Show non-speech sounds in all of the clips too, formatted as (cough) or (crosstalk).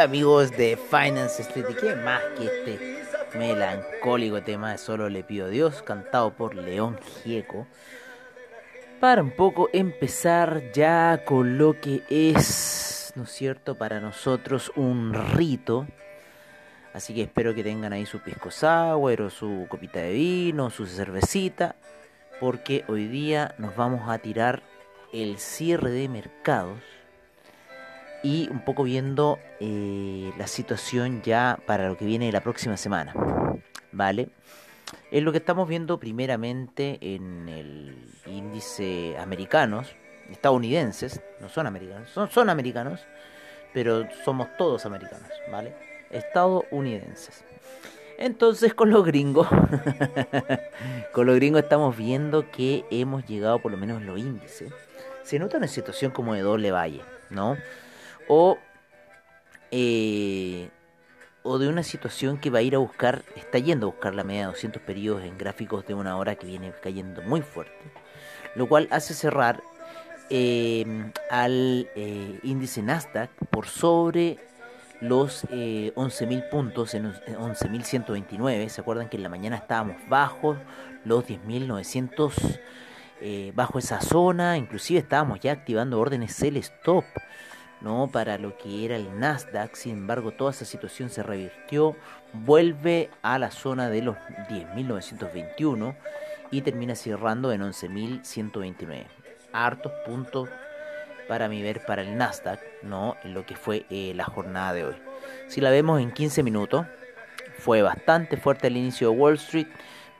Amigos de Finance Street, ¿y qué más que este melancólico tema de Solo le pido a Dios, cantado por León Gieco? Para un poco empezar ya con lo que es, ¿no es cierto?, para nosotros un rito. Así que espero que tengan ahí su pisco sour o su copita de vino, su cervecita, porque hoy día nos vamos a tirar el cierre de mercados y un poco viendo eh, la situación ya para lo que viene la próxima semana. ¿Vale? Es lo que estamos viendo primeramente en el índice americanos, estadounidenses, no son americanos, son, son americanos, pero somos todos americanos, ¿vale? Estadounidenses. Entonces con los gringos, (laughs) con los gringos estamos viendo que hemos llegado por lo menos en los índices. Se nota una situación como de doble valle, ¿no? O eh, o de una situación que va a ir a buscar, está yendo a buscar la media de 200 periodos en gráficos de una hora que viene cayendo muy fuerte, lo cual hace cerrar eh, al eh, índice Nasdaq por sobre los eh, 11.000 puntos en 11.129. ¿Se acuerdan que en la mañana estábamos bajo los 10.900? Eh, bajo esa zona, inclusive estábamos ya activando órdenes sell stop ¿no? para lo que era el Nasdaq. Sin embargo, toda esa situación se revirtió, vuelve a la zona de los 10.921 y termina cerrando en 11.129. Hartos puntos para mi ver para el Nasdaq, ¿no? en lo que fue eh, la jornada de hoy. Si la vemos en 15 minutos, fue bastante fuerte al inicio de Wall Street.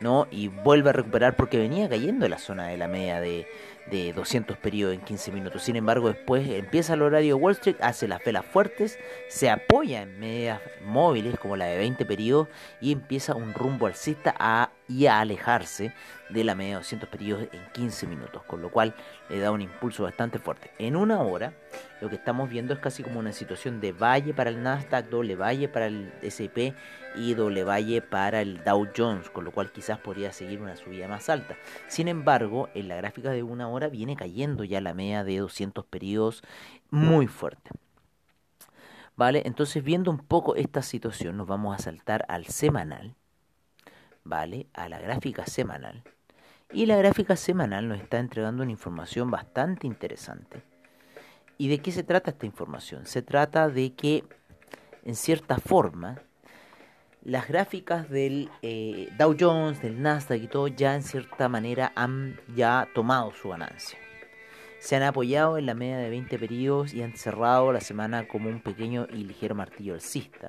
¿no? Y vuelve a recuperar porque venía cayendo en la zona de la media de, de 200 periodos en 15 minutos. Sin embargo, después empieza el horario Wall Street, hace las velas fuertes, se apoya en medias móviles como la de 20 periodos y empieza un rumbo alcista a, y a alejarse de la media de 200 periodos en 15 minutos, con lo cual le da un impulso bastante fuerte. En una hora, lo que estamos viendo es casi como una situación de valle para el Nasdaq, doble valle para el S&P y doble valle para el Dow Jones, con lo cual quizás podría seguir una subida más alta. Sin embargo, en la gráfica de una hora viene cayendo ya la media de 200 periodos muy fuerte. ¿Vale? Entonces, viendo un poco esta situación, nos vamos a saltar al semanal, ¿vale? A la gráfica semanal. Y la gráfica semanal nos está entregando una información bastante interesante. ¿Y de qué se trata esta información? Se trata de que, en cierta forma, las gráficas del eh, Dow Jones, del Nasdaq y todo ya en cierta manera han ya tomado su ganancia. Se han apoyado en la media de 20 periodos y han cerrado la semana como un pequeño y ligero martillo alcista.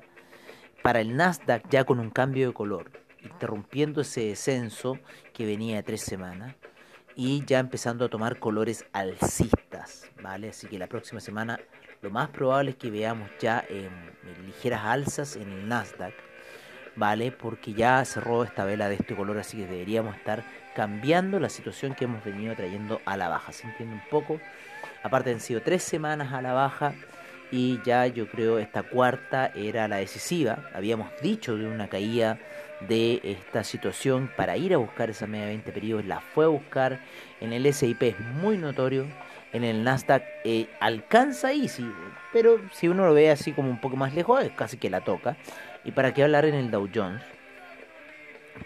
Para el Nasdaq ya con un cambio de color, interrumpiendo ese descenso que venía de tres semanas y ya empezando a tomar colores alcistas, ¿vale? Así que la próxima semana lo más probable es que veamos ya eh, ligeras alzas en el Nasdaq ¿vale? Porque ya cerró esta vela de este color, así que deberíamos estar cambiando la situación que hemos venido trayendo a la baja. ¿Se entiende un poco? Aparte han sido tres semanas a la baja y ya yo creo esta cuarta era la decisiva. Habíamos dicho de una caída de esta situación para ir a buscar esa media 20 periodos, la fue a buscar en el SIP, es muy notorio. En el Nasdaq eh, alcanza ahí, sí, pero si uno lo ve así como un poco más lejos, es casi que la toca. Y para qué hablar en el Dow Jones,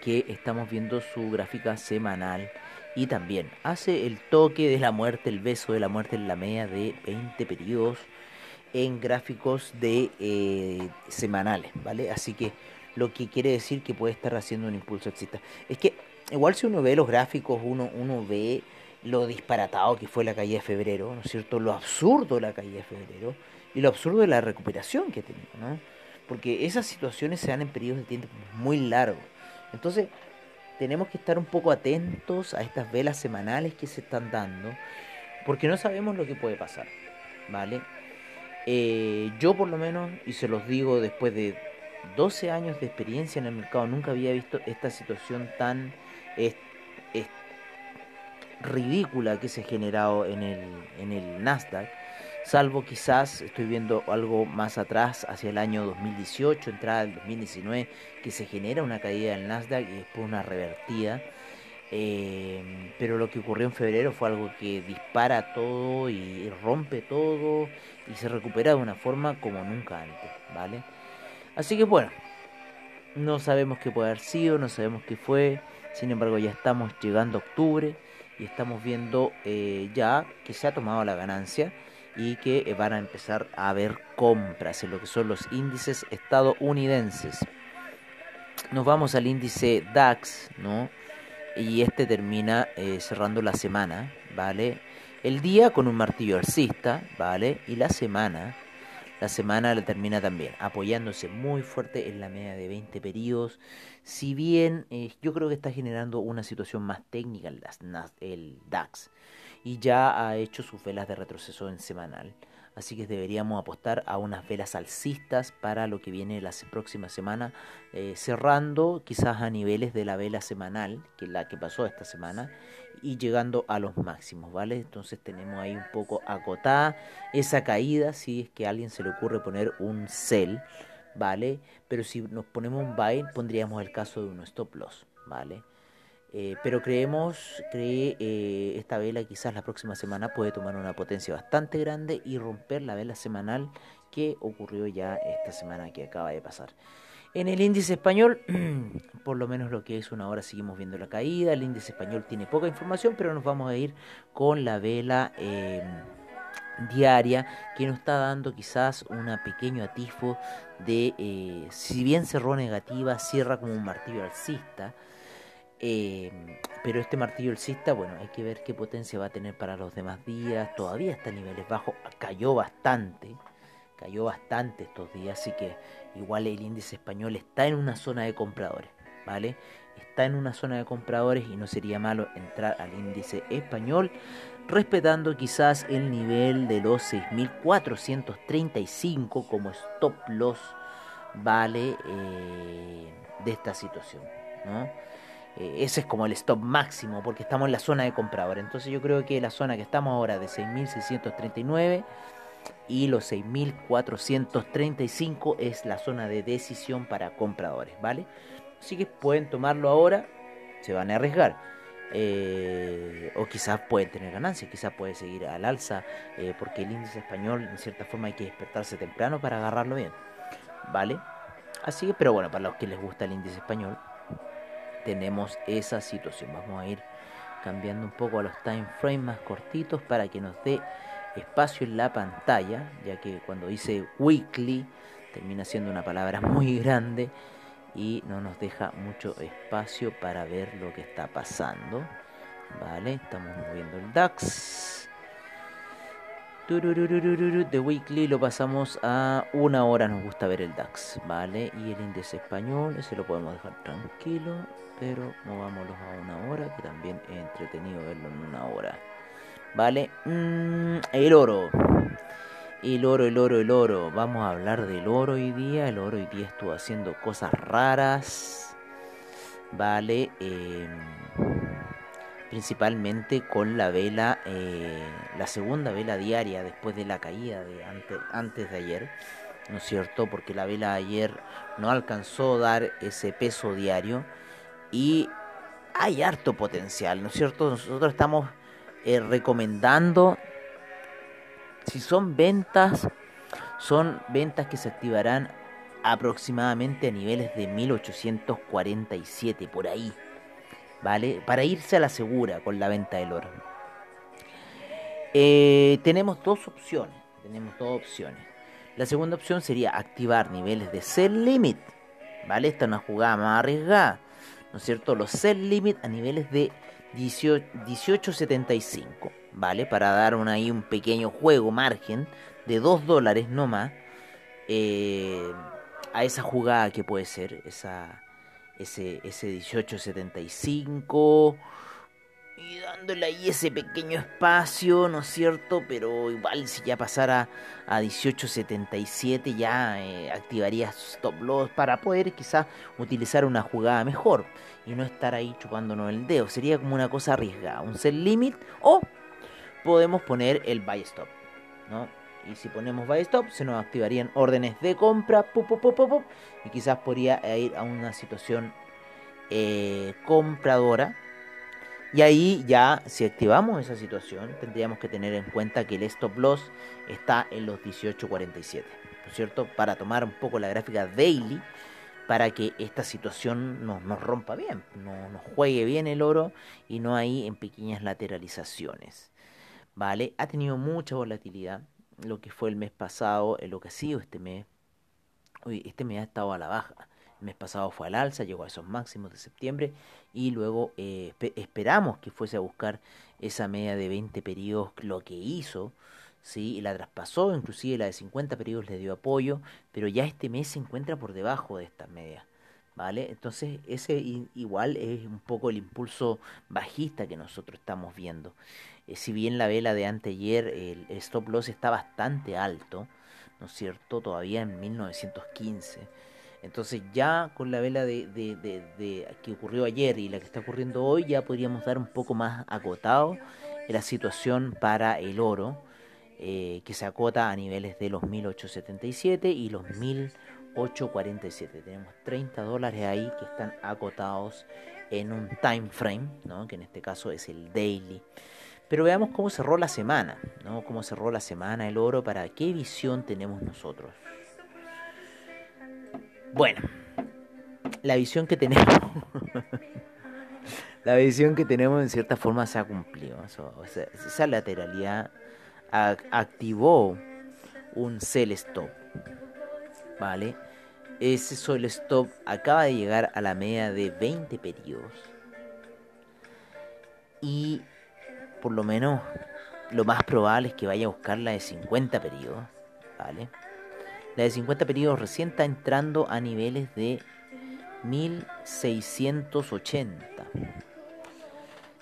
que estamos viendo su gráfica semanal y también hace el toque de la muerte, el beso de la muerte en la media de 20 periodos en gráficos de eh, semanales, ¿vale? Así que lo que quiere decir que puede estar haciendo un impulso exista. Es que igual si uno ve los gráficos, uno, uno ve lo disparatado que fue la caída de febrero, ¿no es cierto? Lo absurdo de la caída de febrero y lo absurdo de la recuperación que ha tenido, ¿no? porque esas situaciones se dan en periodos de tiempo muy largos. Entonces, tenemos que estar un poco atentos a estas velas semanales que se están dando, porque no sabemos lo que puede pasar, ¿vale? Eh, yo por lo menos, y se los digo después de 12 años de experiencia en el mercado, nunca había visto esta situación tan ridícula que se ha generado en el, en el Nasdaq salvo quizás estoy viendo algo más atrás hacia el año 2018, entrada del 2019, que se genera una caída del Nasdaq y después una revertida. Eh, pero lo que ocurrió en febrero fue algo que dispara todo y rompe todo y se recupera de una forma como nunca antes, ¿vale? Así que bueno, no sabemos qué puede haber sido, no sabemos qué fue, sin embargo ya estamos llegando a octubre y estamos viendo eh, ya que se ha tomado la ganancia y que eh, van a empezar a haber compras en lo que son los índices estadounidenses. Nos vamos al índice DAX, ¿no? Y este termina eh, cerrando la semana, ¿vale? El día con un martillo alcista, ¿vale? Y la semana, la semana la termina también, apoyándose muy fuerte en la media de 20 periodos. Si bien eh, yo creo que está generando una situación más técnica el DAX y ya ha hecho sus velas de retroceso en semanal. Así que deberíamos apostar a unas velas alcistas para lo que viene la próxima semana, eh, cerrando quizás a niveles de la vela semanal, que es la que pasó esta semana, y llegando a los máximos, ¿vale? Entonces tenemos ahí un poco acotada esa caída, si es que a alguien se le ocurre poner un sell, ¿vale? Pero si nos ponemos un buy, pondríamos el caso de un stop loss, ¿vale? Eh, pero creemos que eh, esta vela quizás la próxima semana puede tomar una potencia bastante grande y romper la vela semanal que ocurrió ya esta semana que acaba de pasar. En el índice español, (clears throat) por lo menos lo que es una hora, seguimos viendo la caída. El índice español tiene poca información, pero nos vamos a ir con la vela em, diaria que nos está dando quizás un pequeño atisbo de, eh, si bien cerró negativa, cierra como un martillo alcista. Eh, pero este martillo alcista, bueno, hay que ver qué potencia va a tener para los demás días. Todavía está a niveles bajos, cayó bastante, cayó bastante estos días, así que igual el índice español está en una zona de compradores, ¿vale? Está en una zona de compradores y no sería malo entrar al índice español, respetando quizás el nivel de los 6.435 como stop loss, ¿vale? Eh, de esta situación, ¿no? Eh, ese es como el stop máximo porque estamos en la zona de comprador. Entonces yo creo que la zona que estamos ahora de 6.639 y los 6.435 es la zona de decisión para compradores, ¿vale? Así que pueden tomarlo ahora, se van a arriesgar. Eh, o quizás pueden tener ganancias, quizás puede seguir al alza, eh, porque el índice español en cierta forma hay que despertarse temprano para agarrarlo bien, ¿vale? Así que, pero bueno, para los que les gusta el índice español, tenemos esa situación. Vamos a ir cambiando un poco a los time frames más cortitos para que nos dé espacio en la pantalla, ya que cuando dice weekly termina siendo una palabra (laughs) muy grande y no nos deja mucho espacio para ver lo que está pasando. Vale, estamos moviendo el DAX. De weekly lo pasamos a una hora, nos gusta ver el DAX, ¿vale? Y el índice español, ese lo podemos dejar tranquilo, pero movámoslo a una hora, que también es entretenido verlo en una hora, ¿vale? Mm, el oro, el oro, el oro, el oro, vamos a hablar del oro hoy día, el oro hoy día estuvo haciendo cosas raras, ¿vale? Eh, principalmente con la vela, eh, la segunda vela diaria después de la caída de antes, de ayer, ¿no es cierto? Porque la vela ayer no alcanzó a dar ese peso diario y hay harto potencial, ¿no es cierto? Nosotros estamos eh, recomendando, si son ventas, son ventas que se activarán aproximadamente a niveles de 1847, por ahí. ¿Vale? Para irse a la segura con la venta del oro. Eh, tenemos dos opciones, tenemos dos opciones. La segunda opción sería activar niveles de sell limit, ¿vale? Esta es una jugada más arriesgada, ¿no es cierto? Los sell limit a niveles de 18.75, ¿vale? Para dar ahí un pequeño juego, margen de 2 dólares no más, eh, a esa jugada que puede ser, esa ese, ese 1875 y dándole ahí ese pequeño espacio, ¿no es cierto? Pero igual si ya pasara a 18.77 ya eh, activaría stop loss para poder quizás utilizar una jugada mejor y no estar ahí chupándonos el dedo. Sería como una cosa arriesgada, un set limit o podemos poner el buy stop, ¿no? Y si ponemos buy stop se nos activarían órdenes de compra y quizás podría ir a una situación eh, compradora y ahí ya, si activamos esa situación, tendríamos que tener en cuenta que el stop loss está en los 18.47, ¿no cierto? Para tomar un poco la gráfica daily, para que esta situación nos, nos rompa bien, no, nos juegue bien el oro y no ahí en pequeñas lateralizaciones. ¿Vale? Ha tenido mucha volatilidad, lo que fue el mes pasado, lo que ha sido este mes. Uy, este mes ha estado a la baja. El mes pasado fue al alza, llegó a esos máximos de septiembre y luego eh, esperamos que fuese a buscar esa media de 20 periodos, lo que hizo, ¿sí? la traspasó, inclusive la de 50 periodos le dio apoyo, pero ya este mes se encuentra por debajo de estas medias. ¿Vale? Entonces ese igual es un poco el impulso bajista que nosotros estamos viendo. Eh, si bien la vela de anteayer, el, stop loss está bastante alto, ¿no es cierto? Todavía en 1915 entonces ya con la vela de, de, que ocurrió ayer y la que está ocurriendo hoy, ya podríamos dar un poco más acotado la situación para el oro, eh, que se acota a niveles de los 1877 y los 1847. Tenemos 30 dólares ahí que están acotados en un time frame, ¿no? que en este caso es el daily. Pero veamos cómo cerró la semana, ¿no? cómo cerró la semana el oro, para qué visión tenemos nosotros. Bueno, la visión que tenemos, (laughs) la visión que tenemos en cierta forma se ha cumplido. esa lateralidad activó un sell stop, ¿vale? Ese sell stop acaba de llegar a la media de 20 periodos y por lo menos lo más probable es que vaya a buscar la de 50 periodos, ¿vale? La de 50 periodos recién está entrando a niveles de 1680.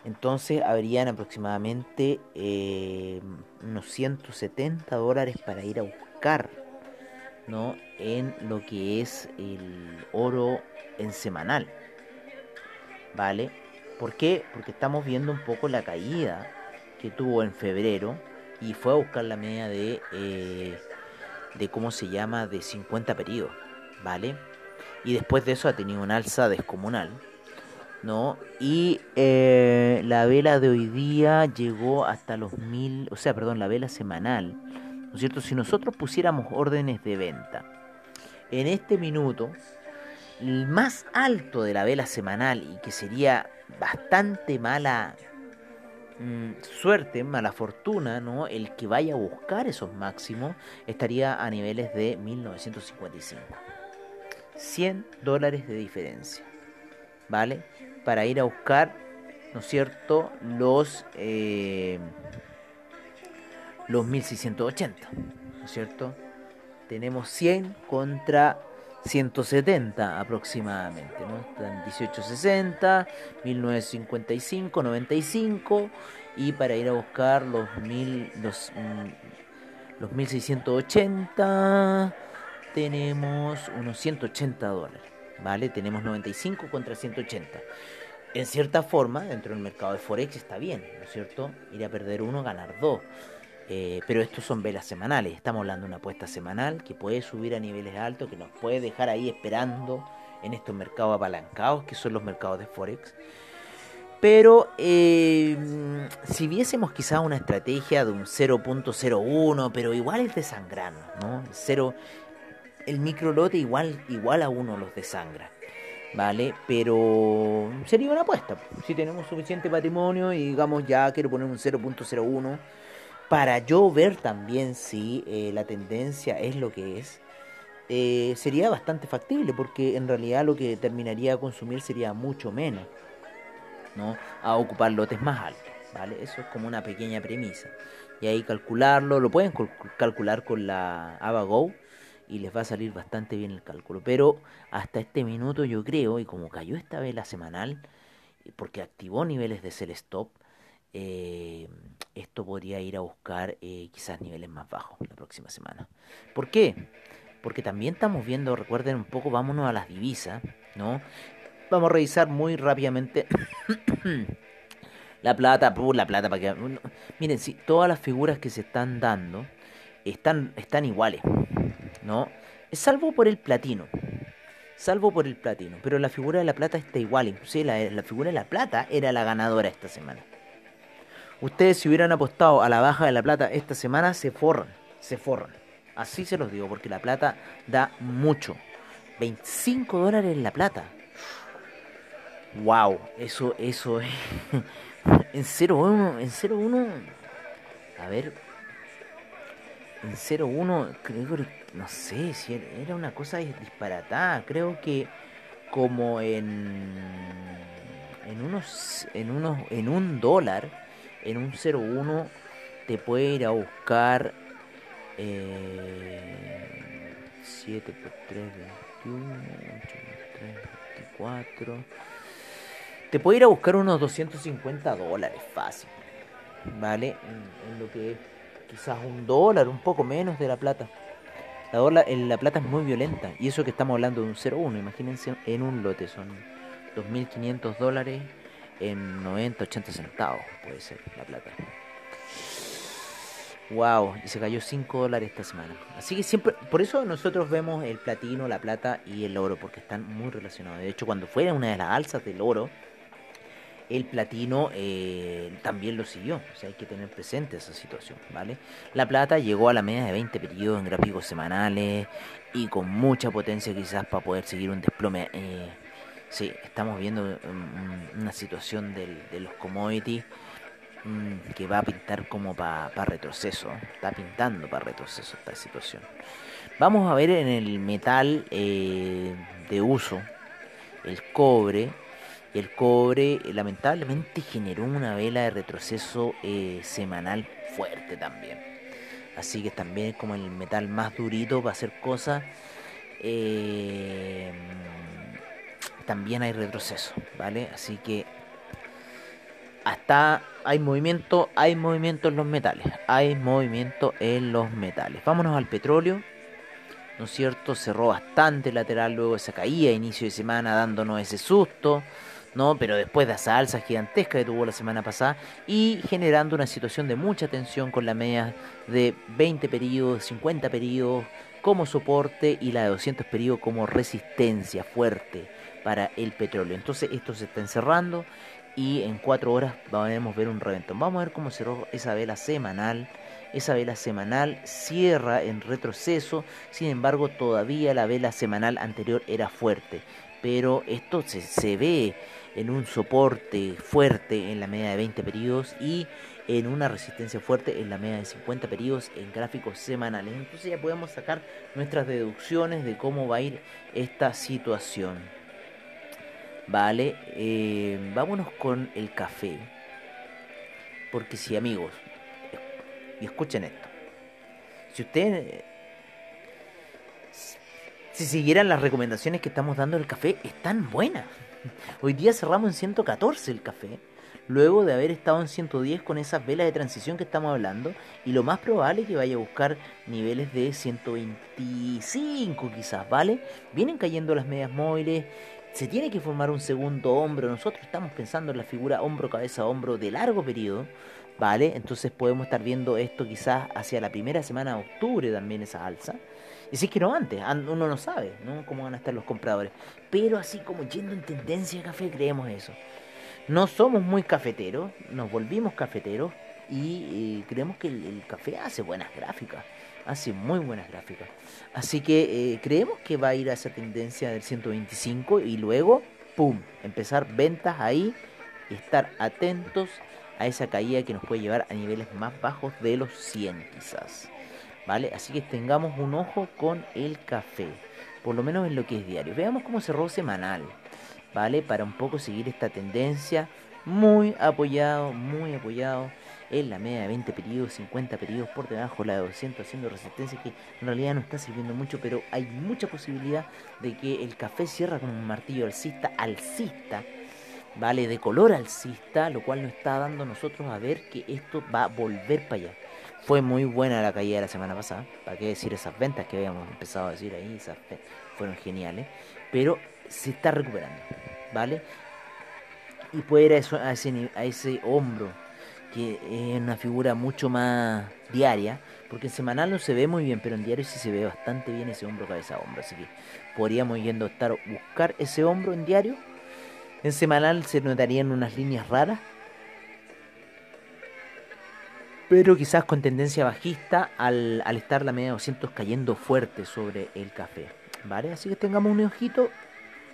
Entonces habrían aproximadamente eh, unos 170 dólares para ir a buscar ¿no? en lo que es el oro en semanal. ¿Vale? ¿Por qué? Porque estamos viendo un poco la caída que tuvo en febrero y fue a buscar la media de eh, de cómo se llama de 50 periodos, ¿vale? Y después de eso ha tenido un alza descomunal, ¿no? Y eh, la vela de hoy día llegó hasta los mil, o sea, perdón, la vela semanal, ¿no es cierto? Si nosotros pusiéramos órdenes de venta en este minuto, el más alto de la vela semanal y que sería bastante mala Mm, suerte, mala fortuna, ¿no? El que vaya a buscar esos máximos estaría a niveles de 1955. 100 dólares de diferencia, ¿vale? Para ir a buscar, ¿no es cierto? Los, eh, los 1680, ¿no es cierto? Tenemos 100 contra 170 aproximadamente, ¿no? Están 1860, 1955, 95 y para ir a buscar los mil, los, mm, los 1680 tenemos unos 180 dólares, ¿vale? Tenemos 95 contra 180. En cierta forma, dentro del mercado de Forex está bien, ¿no es cierto? Ir a perder uno, ganar dos. Eh, pero estos son velas semanales, estamos hablando de una apuesta semanal que puede subir a niveles altos, que nos puede dejar ahí esperando en estos mercados apalancados que son los mercados de Forex. Pero eh, si viésemos quizás una estrategia de un 0.01, pero igual es desangrano, ¿no? El, cero, el microlote igual, igual a uno los desangra. ¿vale? Pero sería una apuesta. Si tenemos suficiente patrimonio y digamos ya quiero poner un 0.01 para yo ver también si eh, la tendencia es lo que es, eh, sería bastante factible, porque en realidad lo que terminaría a consumir sería mucho menos, ¿no? A ocupar lotes más altos, ¿vale? Eso es como una pequeña premisa. Y ahí calcularlo, lo pueden calcular con la AvaGo, y les va a salir bastante bien el cálculo. Pero hasta este minuto yo creo, y como cayó esta vela semanal, porque activó niveles de sell stop, eh, esto podría ir a buscar eh, quizás niveles más bajos la próxima semana. ¿Por qué? Porque también estamos viendo, recuerden un poco, vámonos a las divisas, ¿no? Vamos a revisar muy rápidamente (coughs) la plata, la plata para que... Miren, si todas las figuras que se están dando están, están iguales, ¿no? Salvo por el platino. Salvo por el platino. Pero la figura de la plata está igual. Inclusive la figura de la plata era la ganadora esta semana. Ustedes si hubieran apostado a la baja de la plata esta semana, se forran. Se forran. Así se los digo, porque la plata da mucho. 25 dólares en la plata. Wow, eso, eso es. (laughs) en 0-1, en 0-1. A ver. En 0-1, creo que. No sé si era una cosa disparatada. Creo que como en. En unos. En unos. En un dólar. En un 0-1 te puede ir a buscar eh, 7 por 3, 21, 8 por 3, 24. Te puede ir a buscar unos 250 dólares fácil. ¿Vale? En, lo que es quizás un dólar, un poco menos de la plata. La, dólar, la plata es muy violenta. Y eso que estamos hablando de un 0,1. Imagínense en un lote. Son 2.500 dólares en 90, 80 centavos. Puede ser la plata. Wow, y se cayó 5 dólares esta semana. Así que siempre, por eso nosotros vemos el platino, la plata y el oro, porque están muy relacionados. De hecho, cuando fue una de las alzas del oro, el platino eh, también lo siguió. O sea, hay que tener presente esa situación, ¿vale? La plata llegó a la media de 20 periodos en gráficos semanales y con mucha potencia quizás para poder seguir un desplome. Eh, sí, estamos viendo una situación de los commodities Mm, que va a pintar como para retroceso. Está pintando para retroceso esta situación. Vamos a ver en el metal eh, de uso, el cobre. El cobre lamentablemente generó una vela de retroceso eh, semanal fuerte también. Así que también es como el metal más durito para hacer cosas. Eh, también hay retroceso, ¿vale? Así que hasta hay movimiento, hay movimiento en los metales, hay movimiento en los metales. Vámonos al petróleo, ¿no es cierto? Cerró bastante lateral luego esa caída, inicio de semana dándonos ese susto, ¿no? Pero después de esa alza gigantesca que tuvo la semana pasada y generando una situación de mucha tensión con la media de 20 periodos, 50 periodos como soporte y la de 200 periodos como resistencia fuerte para el petróleo. Entonces esto se está encerrando y en cuatro horas podemos ver un reventón. Vamos a ver cómo cerró esa vela semanal. Esa vela semanal cierra en retroceso, sin embargo todavía la vela semanal anterior era fuerte, pero esto se, se ve en un soporte fuerte en la media de 20 periodos y en una resistencia fuerte en la media de 50 periodos en gráficos semanales. Entonces ya podemos sacar nuestras deducciones de cómo va a ir esta situación. Vale, eh, vámonos con el café. Porque si amigos, y escuchen esto, si ustedes, si siguieran las recomendaciones que estamos dando del café, están buenas. Hoy día cerramos en 114 el café, luego de haber estado en 110 con esas velas de transición que estamos hablando, y lo más probable es que vaya a buscar niveles de 125 quizás, ¿vale? Vienen cayendo las medias móviles, se tiene que formar un segundo hombro. Nosotros estamos pensando en la figura hombro, cabeza, hombro de largo periodo, ¿vale? Entonces podemos estar viendo esto quizás hacia la primera semana de octubre también esa alza. Y si es que no antes, uno no sabe, ¿no? Cómo van a estar los compradores. Pero así como yendo en tendencia de café, creemos eso. No somos muy cafeteros, nos volvimos cafeteros y eh, creemos que el café hace buenas gráficas hace muy buenas gráficas. Así que eh, creemos que va a ir a esa tendencia del 125 y luego, ¡pum!, empezar ventas ahí y estar atentos a esa caída que nos puede llevar a niveles más bajos de los 100 quizás. ¿Vale? Así que tengamos un ojo con el café, por lo menos en lo que es diario. Veamos cómo cerró semanal, ¿vale? Para un poco seguir esta tendencia muy apoyado, muy apoyado en la media de 20 periodos, 50 periodos por debajo de la de 200 haciendo resistencia que en realidad no está sirviendo mucho, pero hay mucha posibilidad de que el café cierra con un martillo alcista, alcista, ¿vale? De color alcista, lo cual nos está dando a nosotros a ver que esto va a volver para allá. Fue muy buena la caída de la semana pasada, para qué decir esas ventas que habíamos empezado a decir ahí, esas fueron geniales, pero se está recuperando, ¿vale? Y puede ir a, ese, a ese hombro, que es una figura mucho más diaria, porque en semanal no se ve muy bien, pero en diario sí se ve bastante bien ese hombro cabeza hombro, así que podríamos yendo a estar buscar ese hombro en diario. En semanal se notarían unas líneas raras, pero quizás con tendencia bajista al, al estar la media 200 cayendo fuerte sobre el café. ¿Vale? Así que tengamos un ojito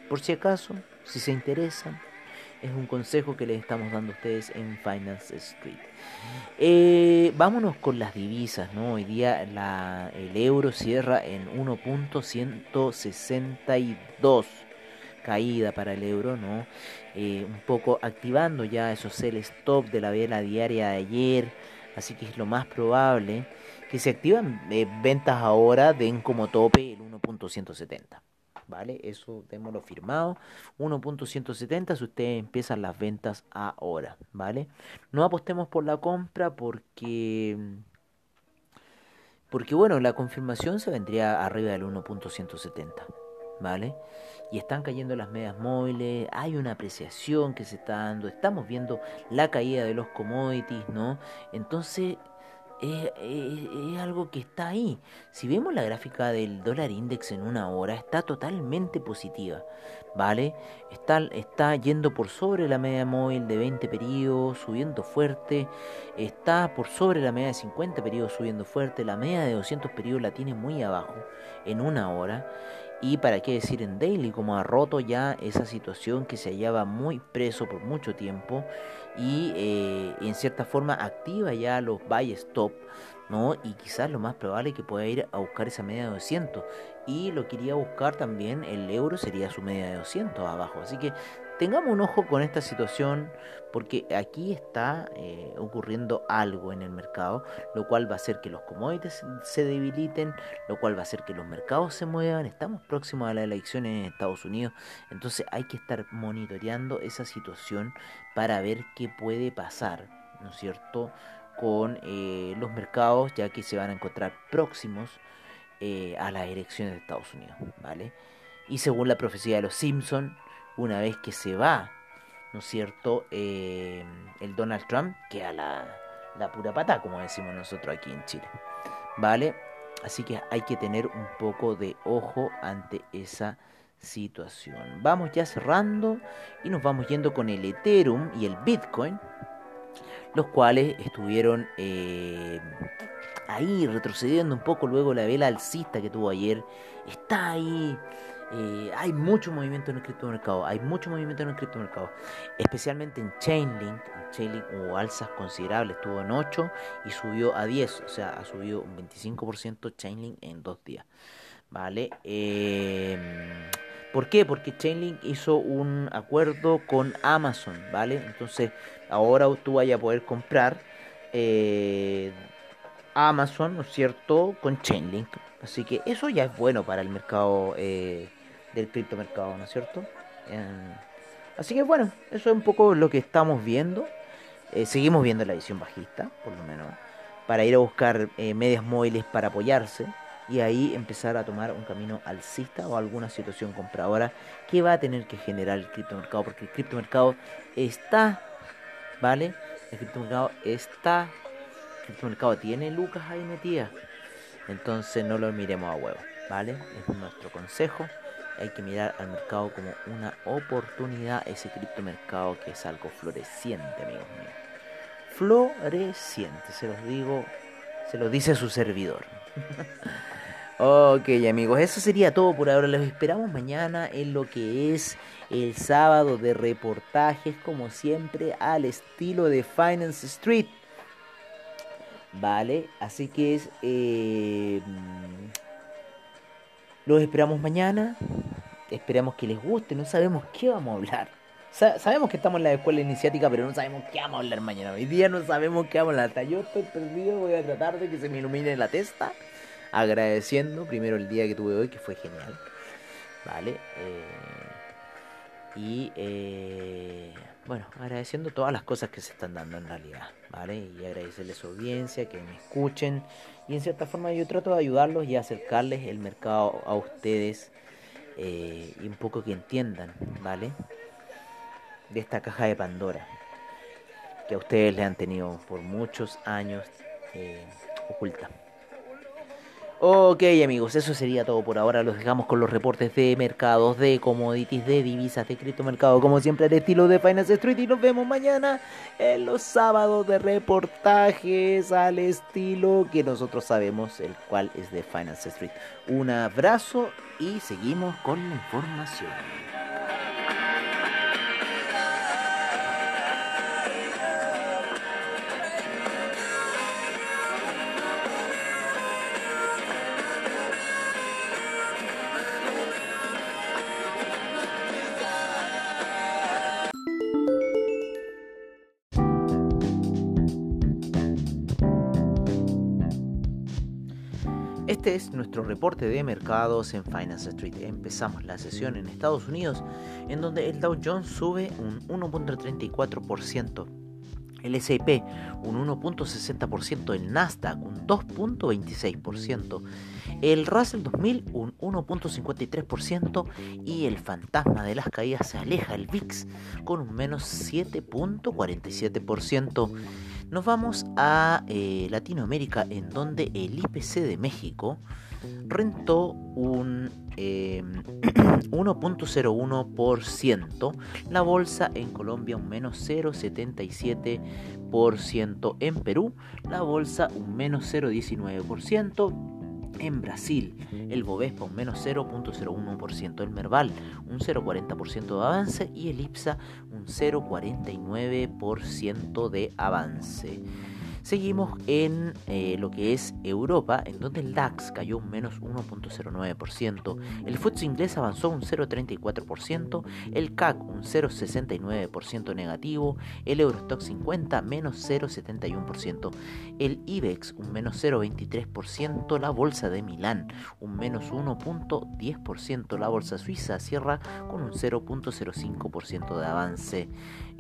por si acaso, si se interesan. Es un consejo que les estamos dando a ustedes en Finance Street. Eh, vámonos con las divisas, ¿no? Hoy día la, el euro cierra en 1.162 caída para el euro, ¿no? Eh, un poco activando ya esos sell stop de la vela diaria de ayer, así que es lo más probable que se activan eh, ventas ahora den como tope el 1.170. ¿Vale? Eso démoslo firmado. 1.170 si ustedes empiezan las ventas ahora. ¿Vale? No apostemos por la compra porque... Porque bueno, la confirmación se vendría arriba del 1.170. ¿Vale? Y están cayendo las medias móviles, hay una apreciación que se está dando, estamos viendo la caída de los commodities, ¿no? Entonces es, algo que está ahí. Si vemos la gráfica del dólar index en una hora, está totalmente positiva, ¿vale? Está, está yendo por sobre la media móvil de 20 periodos, subiendo fuerte, está por sobre la media de 50 periodos, subiendo fuerte, la media de 200 periodos la tiene muy abajo en una hora. Y para qué decir en daily, como ha roto ya esa situación que se hallaba muy preso por mucho tiempo y eh, en cierta forma activa ya los buy stop, ¿no? Y quizás lo más probable es que pueda ir a buscar esa media de 200 y lo quería buscar también el euro sería su media de 200 abajo, así que tengamos un ojo con esta situación porque aquí está eh, ocurriendo algo en el mercado, lo cual va a hacer que los commodities se debiliten, lo cual va a hacer que los mercados se muevan. Estamos próximos a las elecciones en Estados Unidos, entonces hay que estar monitoreando esa situación para ver qué puede pasar, ¿no es cierto?, con eh, los mercados, ya que se van a encontrar próximos eh, a las elecciones de Estados Unidos, ¿vale? Y según la profecía de los Simpson, una vez que se va, ¿no es cierto?, eh, el Donald Trump queda la, la pura pata, como decimos nosotros aquí en Chile. ¿Vale? Así que hay que tener un poco de ojo ante esa situación. Vamos ya cerrando y nos vamos yendo con el Ethereum y el Bitcoin, los cuales estuvieron eh, ahí retrocediendo un poco luego la vela alcista que tuvo ayer. Está ahí eh, hay mucho movimiento en el criptomercado, hay mucho movimiento en el criptomercado, especialmente en Chainlink. Chainlink hubo alzas considerables, estuvo en 8 y subió a 10, o sea, ha subido un 25% Chainlink en dos días. ¿Vale? Eh, ¿Por qué? Porque Chainlink hizo un acuerdo con Amazon, ¿vale? Entonces, ahora tú vayas a poder comprar eh, Amazon, ¿no es cierto?, con Chainlink. Así que eso ya es bueno para el mercado eh, del criptomercado, ¿no es cierto? Em, así que bueno, eso es un poco lo que estamos viendo. Eh, seguimos viendo la visión bajista, por lo menos, para ir a buscar eh, medias móviles para apoyarse y ahí empezar a tomar un camino alcista o alguna situación compradora que va a tener que generar el criptomercado, porque el criptomercado está, ¿vale? El criptomercado está, el criptomercado tiene lucas ahí metidas, entonces no lo miremos a huevo, ¿vale? Es nuestro consejo hay que mirar al mercado como una oportunidad, ese criptomercado que es algo floreciente, amigos míos. Floreciente, se los digo, se los dice su servidor. (laughs) ok, amigos, eso sería todo por ahora. Los esperamos mañana en lo que es el sábado de reportajes, como siempre, al estilo de Finance Street. Vale, así que es. Eh, los esperamos mañana. Esperamos que les guste. No sabemos qué vamos a hablar. sabemos que estamos en la escuela iniciática, pero no sabemos qué vamos a hablar mañana. Hoy día no sabemos qué vamos a hablar. Yo estoy perdido, voy a tratar de que se me ilumine la testa. Agradeciendo primero el día que tuve hoy, que fue genial. ¿Vale? Eh, y eh, bueno, agradeciendo todas las cosas que se están dando en realidad. ¿Vale? Y agradecerles su audiencia, que me escuchen. Y en cierta forma yo trato de ayudarlos y acercarles el mercado a ustedes. Eh, y un poco que entiendan, ¿vale? de esta caja de Pandora que a ustedes le han tenido por muchos años eh, oculta. Ok amigos, eso sería todo por ahora. Los dejamos con los reportes de mercados, de commodities, de divisas, de criptomercado, como siempre al estilo de Finance Street. Y nos vemos mañana en los sábados de reportajes al estilo que nosotros sabemos, el cual es de Finance Street. Un abrazo y seguimos con la información. Es nuestro reporte de mercados en Finance Street. Empezamos la sesión en Estados Unidos, en donde el Dow Jones sube un 1.34%, el S&P un 1.60%, el Nasdaq un 2.26%, el Russell 2000 un 1.53% y el fantasma de las caídas se aleja, el VIX, con un menos 7.47%. Nos vamos a eh, Latinoamérica en donde el IPC de México rentó un 1.01%, em, (clears throat) la bolsa en Colombia un menos 0.77%, en Perú la bolsa un menos 0.19%, en Brasil, el Bovespa un menos 0.01%, el Merval un 0.40% de avance. Y el IPSA un 0.49% de avance. Seguimos en eh, lo que es Europa, en donde el DAX cayó un menos 1.09%, el FTSE inglés avanzó un 0.34%, el CAC un 0.69% negativo, el Eurostock 50 menos 0.71%, el IBEX un menos 0.23%, la bolsa de Milán un menos 1.10%, la bolsa suiza cierra con un 0.05% de avance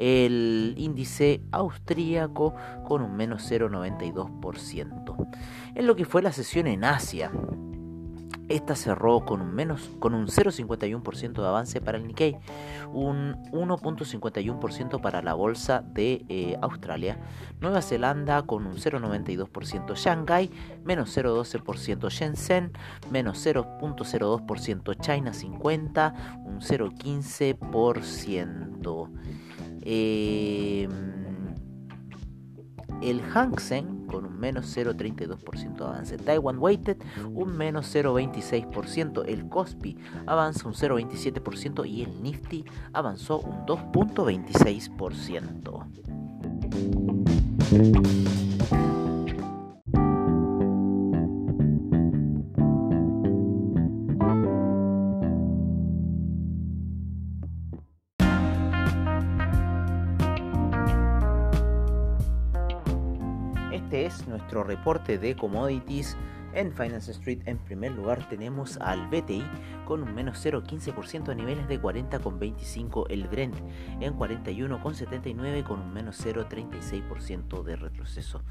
el índice austríaco con un menos 0,92%. En lo que fue la sesión en Asia, esta cerró con un menos con un 0,51% de avance para el Nikkei, un 1.51% para la bolsa de eh, Australia, Nueva Zelanda con un 0,92%, Shanghai menos 0,12%, Shenzhen menos 0.02%, China 50 un 0,15%. Eh, el Hang Seng con un menos 0,32% de avance. Taiwan Weighted un menos 0,26%. El Kospi avanza un 0,27% y el Nifty avanzó un 2,26%. Nuestro reporte de commodities en Finance Street. En primer lugar tenemos al BTI con un menos 0,15% a niveles de 40,25. El Brent en 41,79 con un menos 0,36% de retroceso.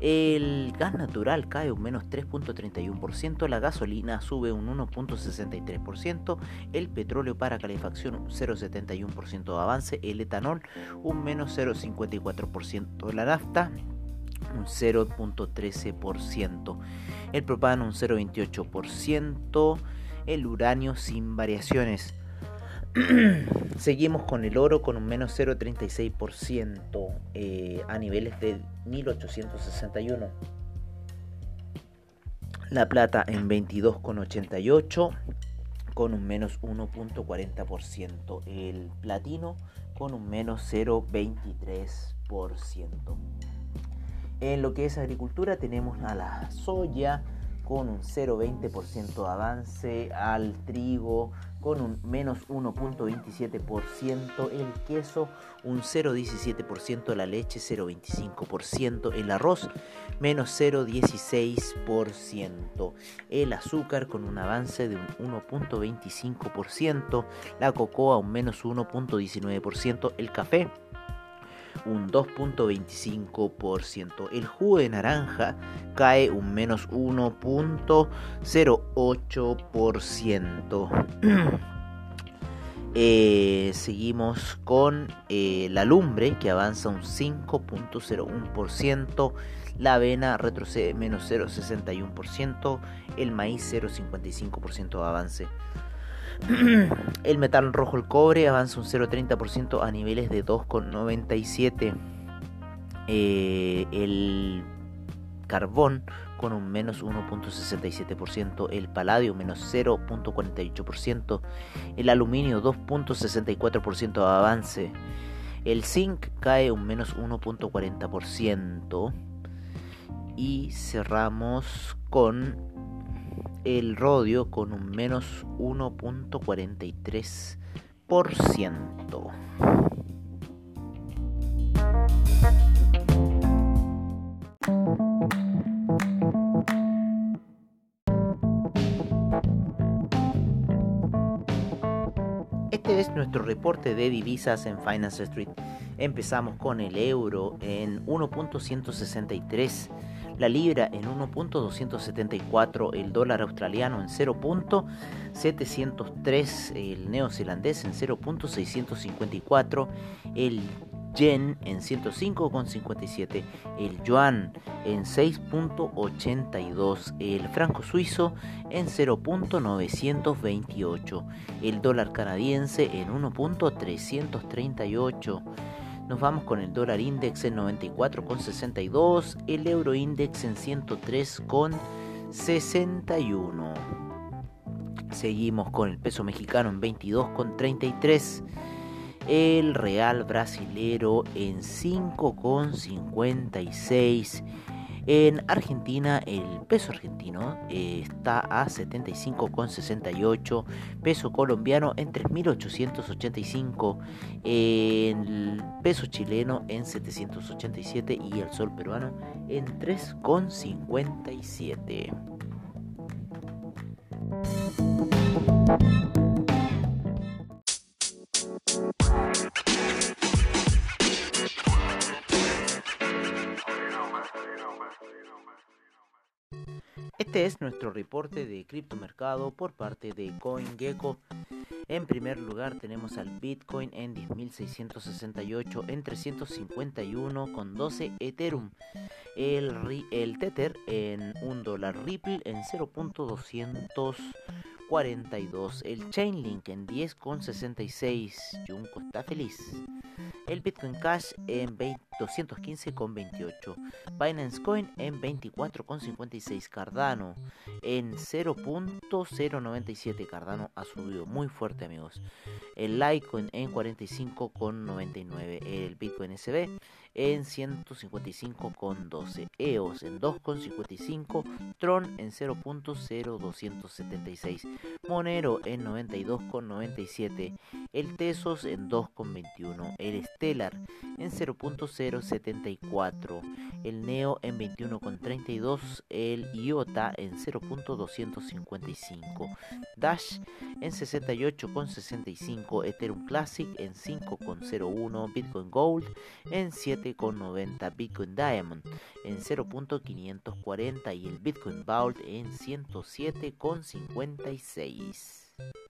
El gas natural cae un menos 3.31%, la gasolina sube un 1.63%, el petróleo para calefacción un 0.71% de avance, el etanol un menos 0.54%, la nafta un 0.13%, el propano un 0.28%, el uranio sin variaciones. (clears throat) Seguimos con el oro con un menos 0.36% eh, a niveles de 1861. La plata en 22,88 con un menos 1.40%. El platino con un menos 0.23%. En lo que es agricultura tenemos a la soya con un 0,20% de avance, al trigo con un menos 1.27%, el queso un 0.17%, la leche 0.25%, el arroz menos 0.16%, el azúcar con un avance de un 1.25%, la cocoa un menos 1.19%, el café un 2.25%. El jugo de naranja cae un menos 1.08%. (clears throat) Eh, seguimos con eh, la lumbre que avanza un 5.01%. La avena retrocede menos 0.61%. El maíz 0.55% de avance. (clears throat) el metal rojo, el cobre, avanza un 0,30% a niveles de 2,97. Eh, el carbón con un menos 1.67%, el paladio menos 0.48%, el aluminio 2.64% de avance, el zinc cae un menos 1.40% y cerramos con el rodio con un menos 1.43%. Este es nuestro reporte de divisas en Finance Street. Empezamos con el euro en 1.163 la libra en 1.274, el dólar australiano en 0.703, el neozelandés en 0.654, el yen en 105,57, el yuan en 6.82, el franco suizo en 0.928, el dólar canadiense en 1.338, nos vamos con el dólar index en 94,62, el euro index en 103,61. Seguimos con el peso mexicano en 22,33. El real brasilero en 5,56 en Argentina el peso argentino eh, está a 75,68, peso colombiano en 3.885, el peso chileno en 787 y el sol peruano en 3,57. Este es nuestro reporte de criptomercado por parte de CoinGecko. En primer lugar tenemos al Bitcoin en 10.668 en 351 con 12 Ethereum. El, Tether en 1 dólar Ripple en 0.242. El Chainlink en 10,66. Junko está feliz el Bitcoin Cash en 215,28, Binance Coin en 24,56, Cardano en 0.097, Cardano ha subido muy fuerte amigos, el Litecoin en 45,99, el Bitcoin SB en 155,12, EOS en 2,55, Tron en 0.0276, Monero en 92,97, el Tesos en 2,21, el Stellar en 0.074, el Neo en 21,32, el IOTA en 0.255, Dash en 68,65, Ethereum Classic en 5,01, Bitcoin Gold en 7,90, Bitcoin Diamond en 0.540 y el Bitcoin Vault en 107,56.